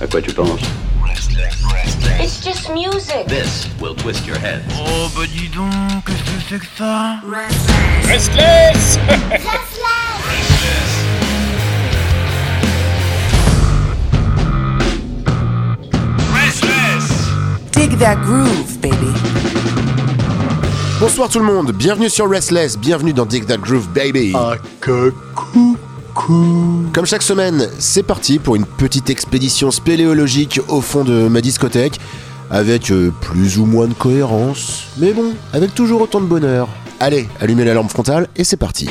À quoi tu penses It's just music. This will twist your head. Oh, bah dis donc, qu'est-ce que c'est que ça Restless Restless Restless Dig that groove, baby. Bonsoir tout le monde, bienvenue sur Restless, bienvenue dans Dig That Groove Baby. Ah, coucou comme chaque semaine, c'est parti pour une petite expédition spéléologique au fond de ma discothèque, avec euh, plus ou moins de cohérence, mais bon, avec toujours autant de bonheur. Allez, allumez la lampe frontale et c'est parti.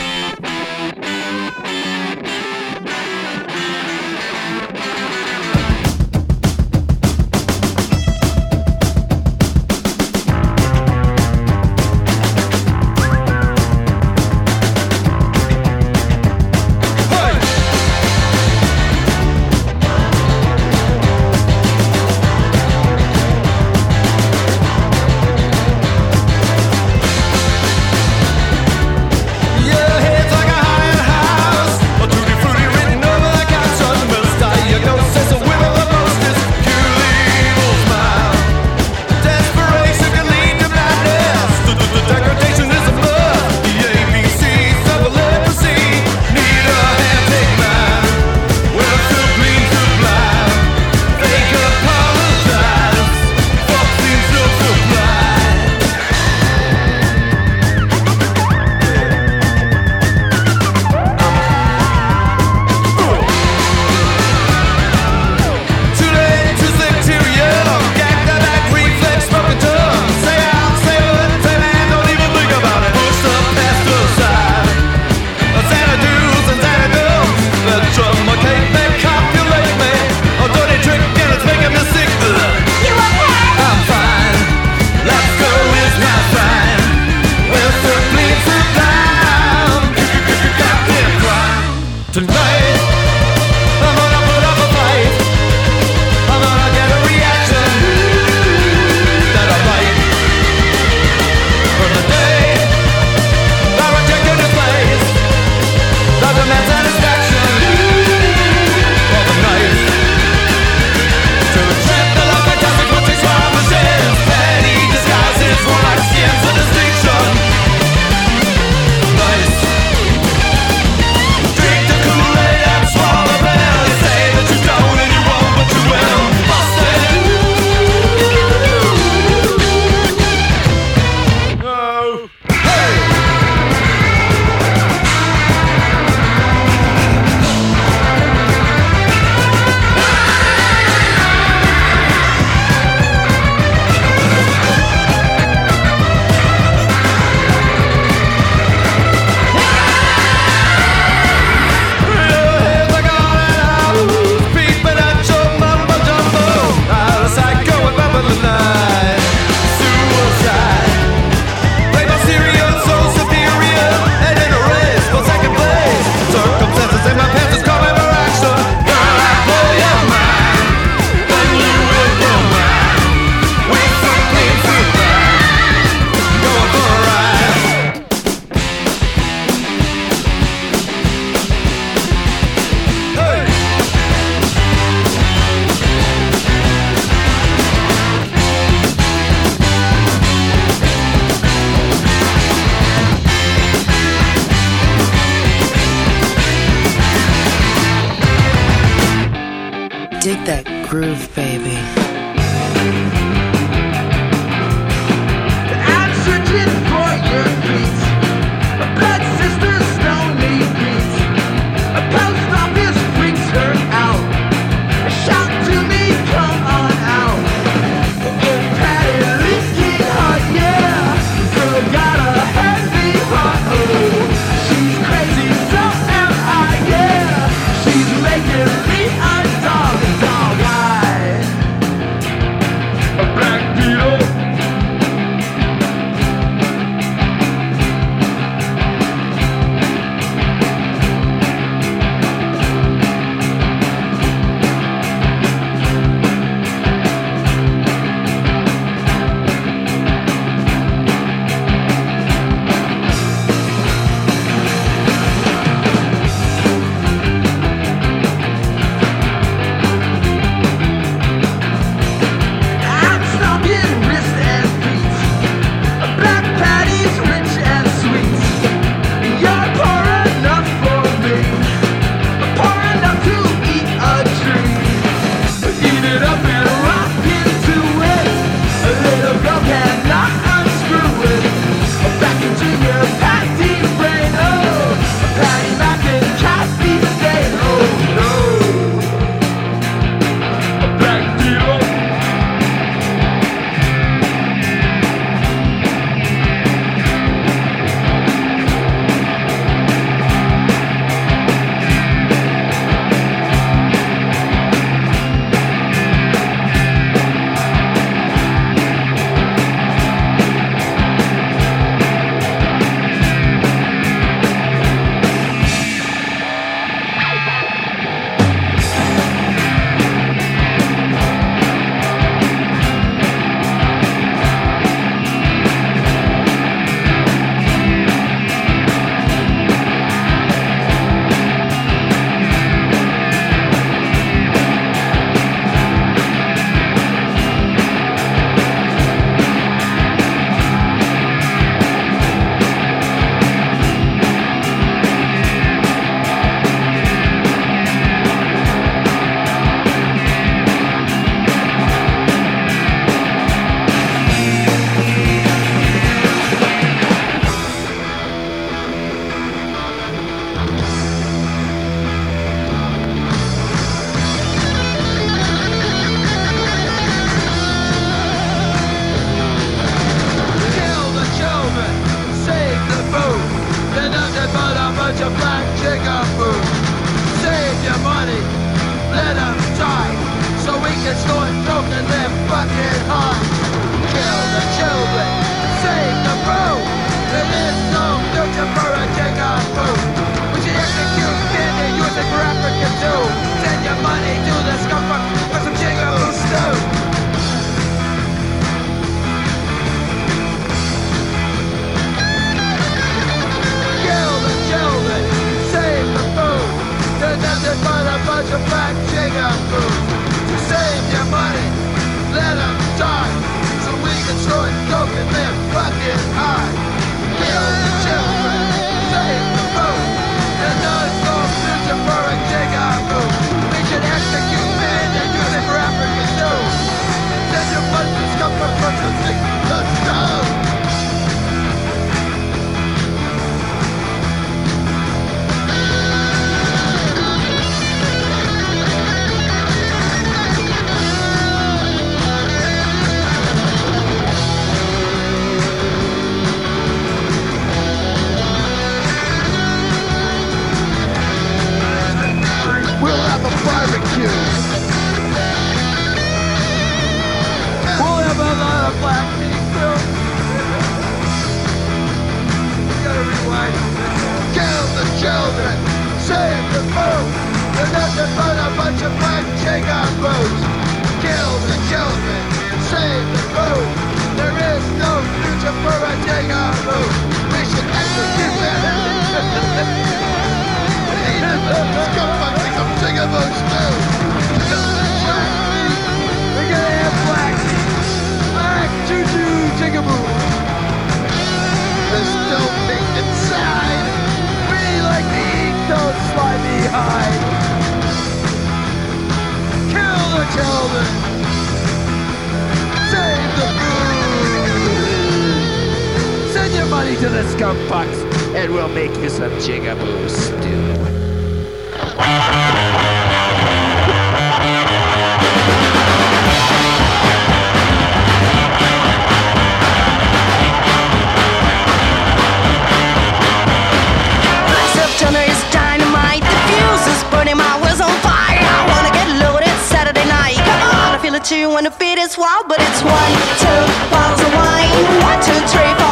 but it's one, two bottles of wine. One, two, three.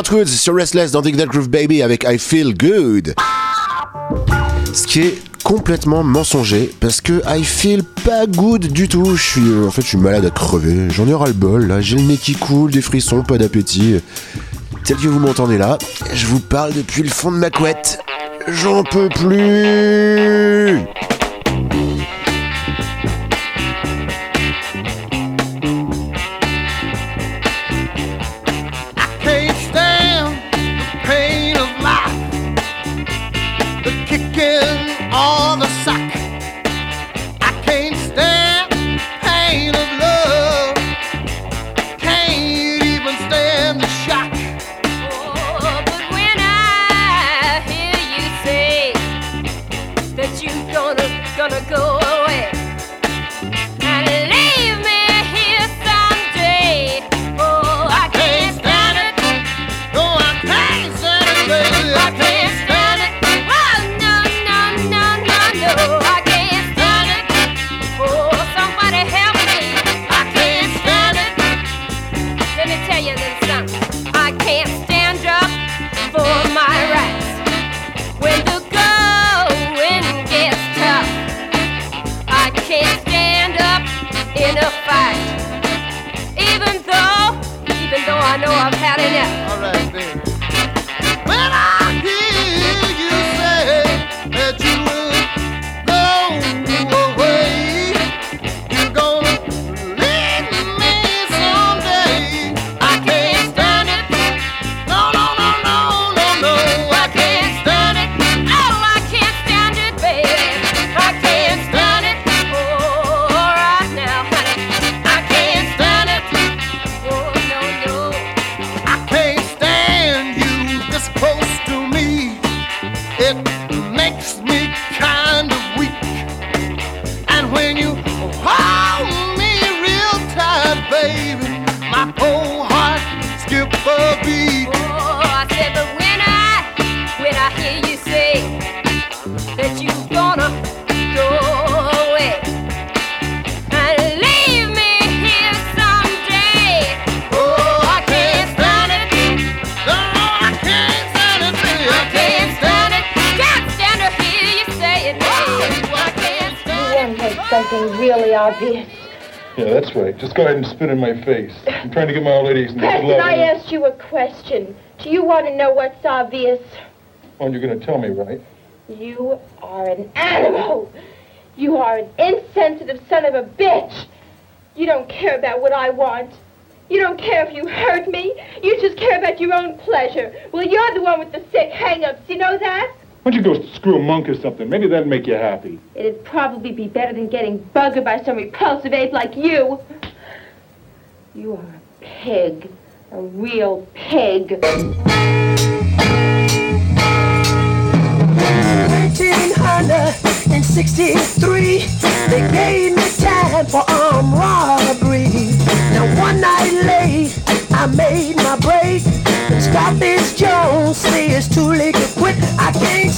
Hardwoods sur Restless dans Dig That Groove Baby avec I Feel Good. Ce qui est complètement mensonger parce que I feel pas good du tout. Je suis, euh, en fait, je suis malade à crever. J'en ai ras le bol là. J'ai le nez qui coule, des frissons, pas d'appétit. Tel que vous m'entendez là, je vous parle depuis le fond de ma couette. J'en peux plus. My face. I'm trying to get my old ladies in Preston, love. I asked you a question. Do you want to know what's obvious? Well, you're going to tell me, right? You are an animal. You are an insensitive son of a bitch. You don't care about what I want. You don't care if you hurt me. You just care about your own pleasure. Well, you're the one with the sick hang-ups. You know that? Why don't you go screw a monk or something? Maybe that'd make you happy. It'd probably be better than getting buggered by some repulsive ape like you. You are a pig. A real pig. 1963, they gave me time for armed robbery. Now one night late, I made my break. And stop Jones, say it's too late to quit. I can't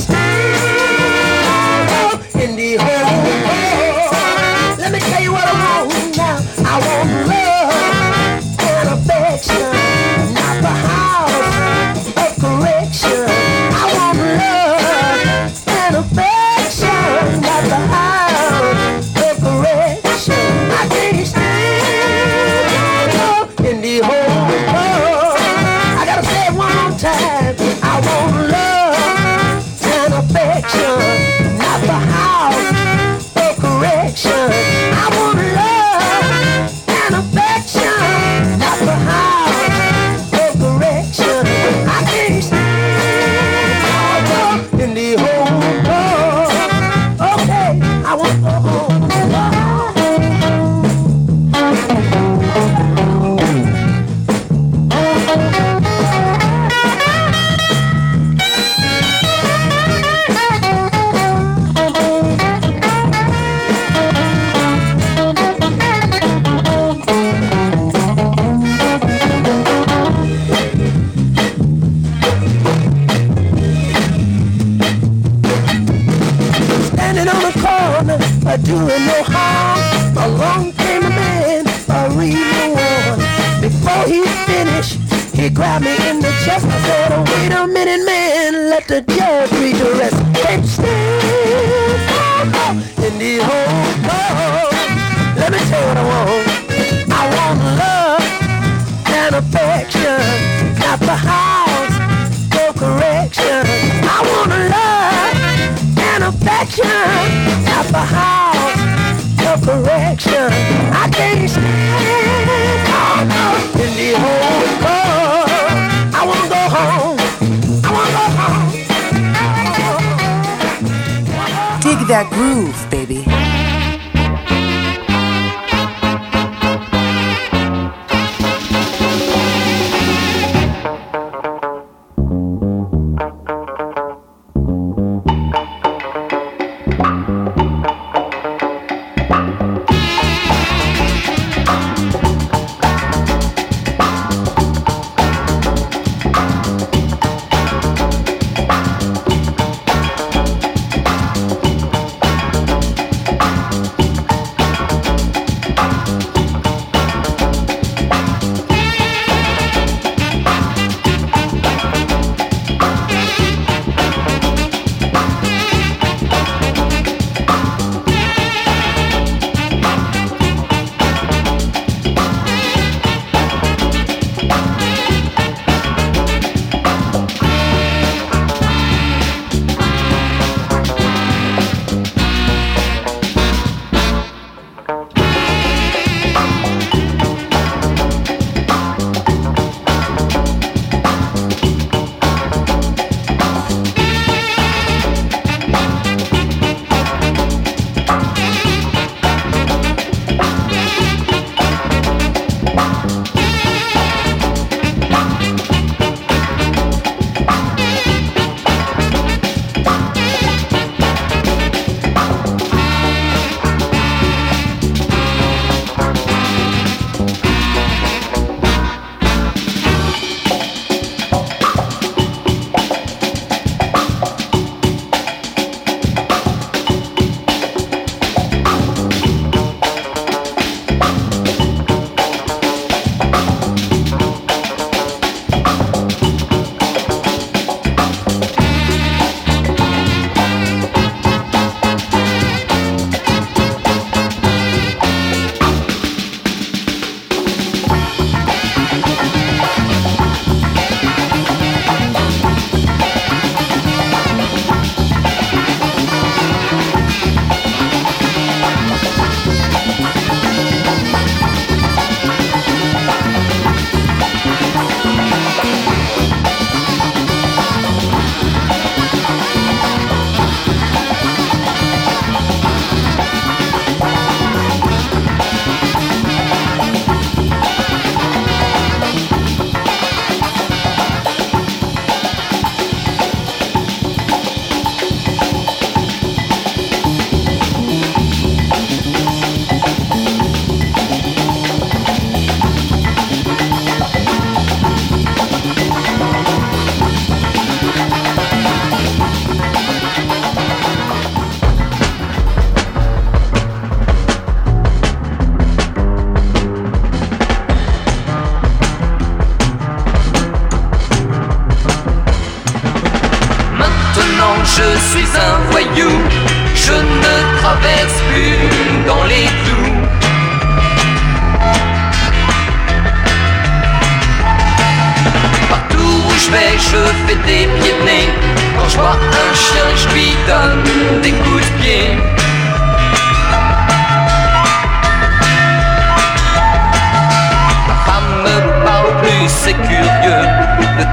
that groove,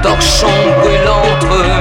torchon brûle entre nous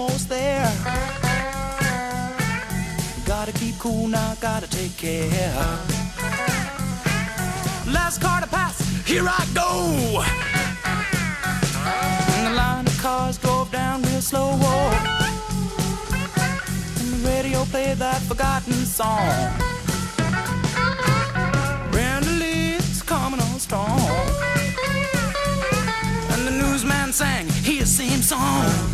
almost there. Gotta keep cool now, gotta take care. Last car to pass, here I go. And the line of cars drove down real slow. And the radio played that forgotten song. Coming on strong. And the newsman sang his same song.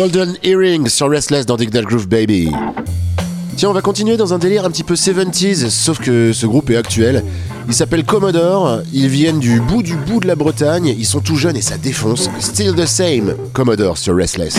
Golden Earrings sur Restless dans Dig That Groove Baby. Tiens, on va continuer dans un délire un petit peu 70s, sauf que ce groupe est actuel. Ils s'appellent Commodore, ils viennent du bout du bout de la Bretagne, ils sont tout jeunes et ça défonce. Still the same, Commodore sur Restless.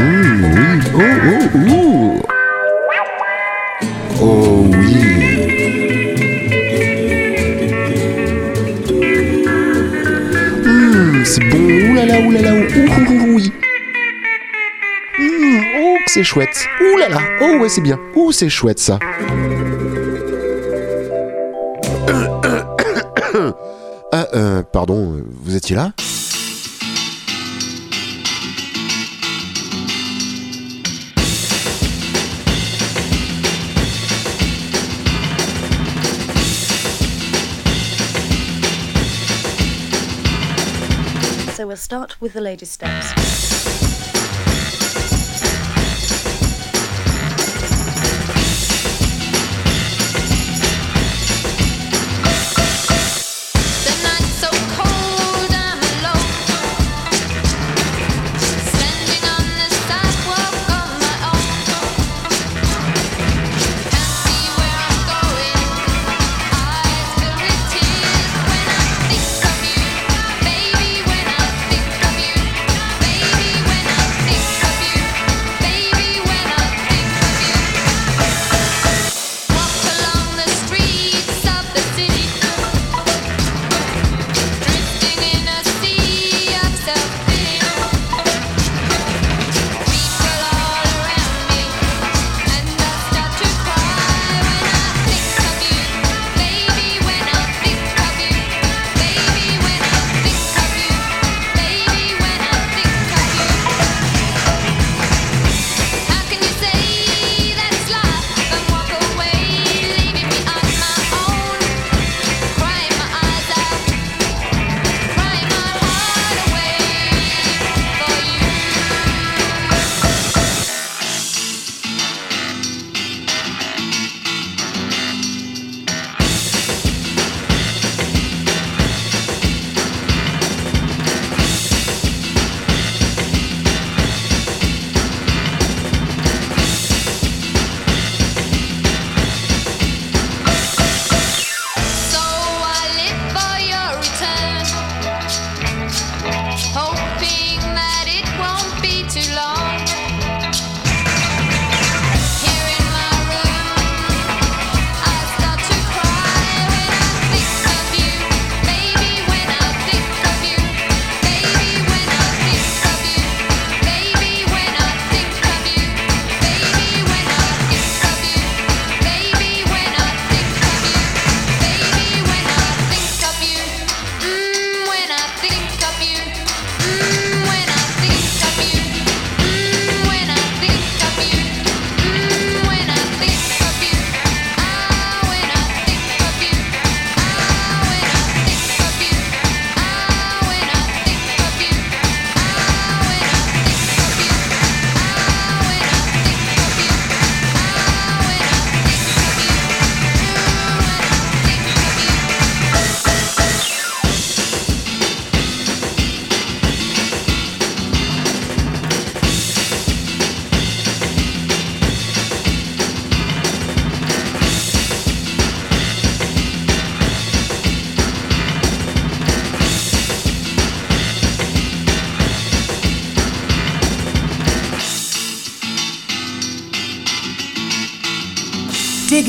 Oui. Oh, oh, ouh. Oh oui. Mmh, c'est bon. Là, ouh, ouh, ouh, oui. Mmh, oh, c'est chouette. Là. Oh ouais, c'est bien. Ouh, c'est chouette ça. Ah, euh, pardon, vous étiez là? With the latest steps.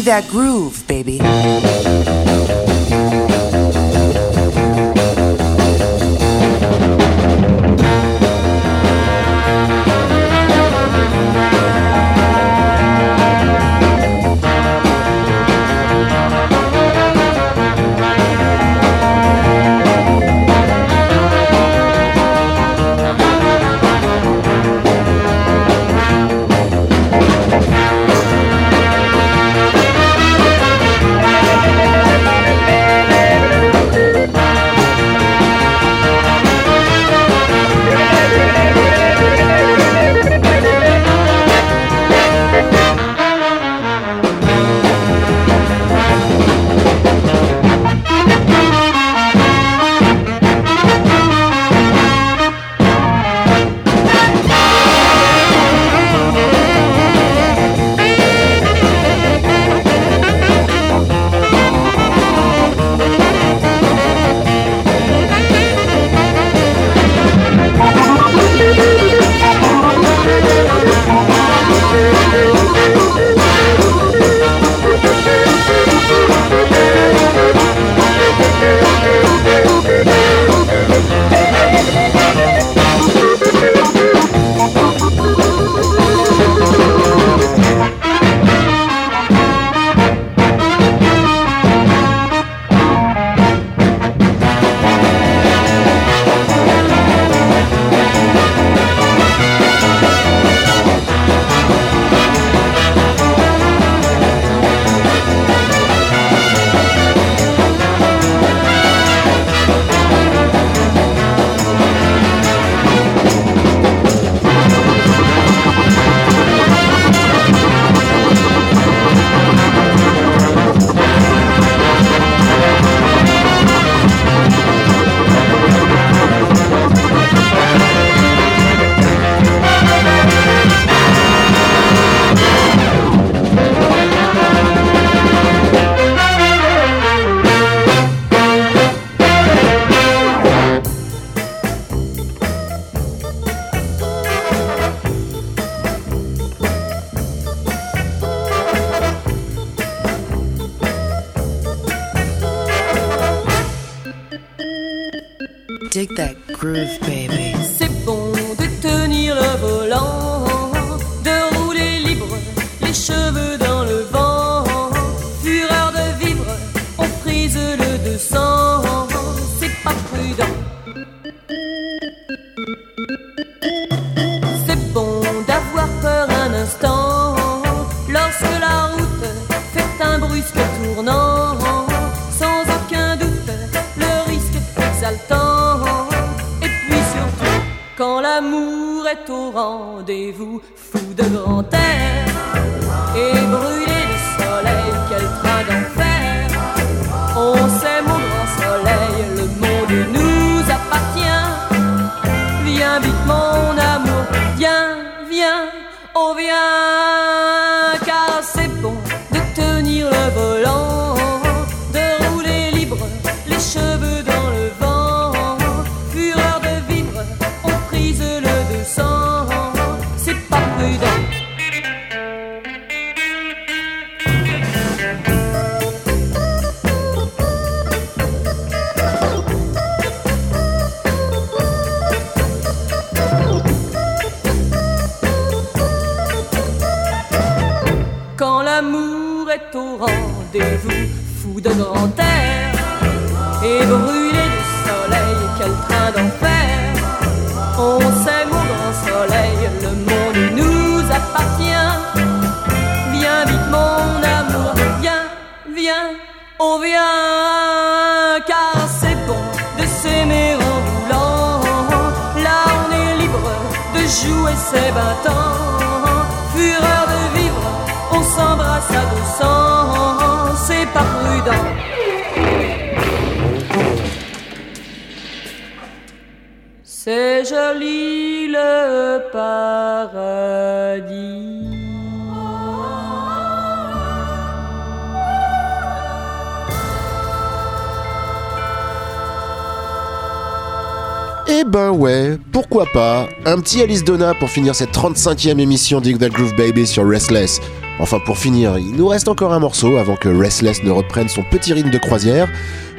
That groove, baby. Ben ouais, pourquoi pas Un petit Alice Donna pour finir cette 35e émission Dig That Groove Baby sur Restless. Enfin pour finir, il nous reste encore un morceau avant que Restless ne reprenne son petit rythme de croisière.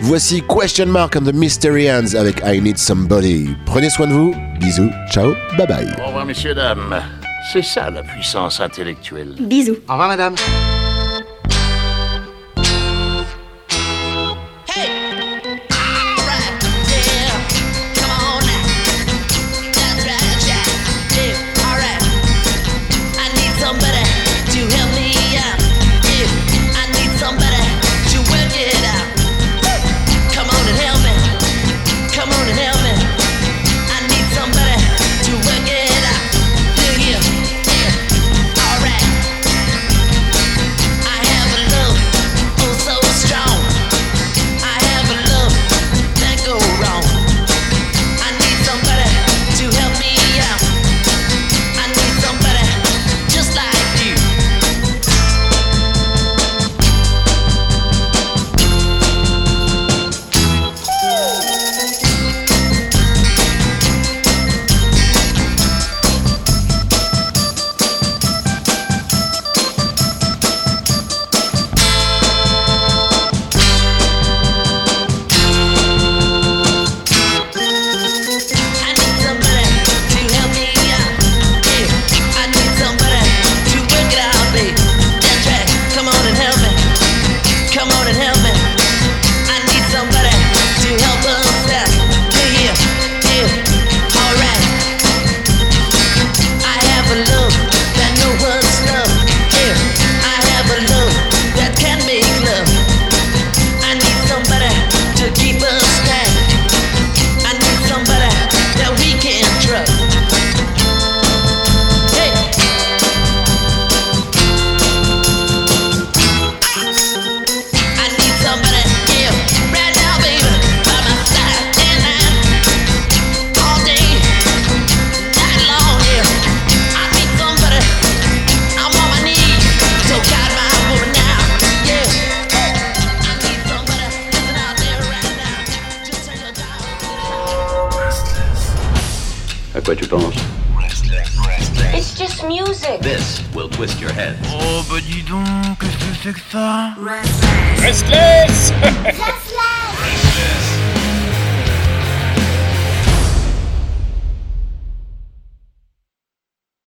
Voici Question Mark and the Mystery Hands avec I Need Somebody. Prenez soin de vous, bisous, ciao, bye bye. Au revoir, messieurs, dames. C'est ça la puissance intellectuelle. Bisous. Au revoir, madame.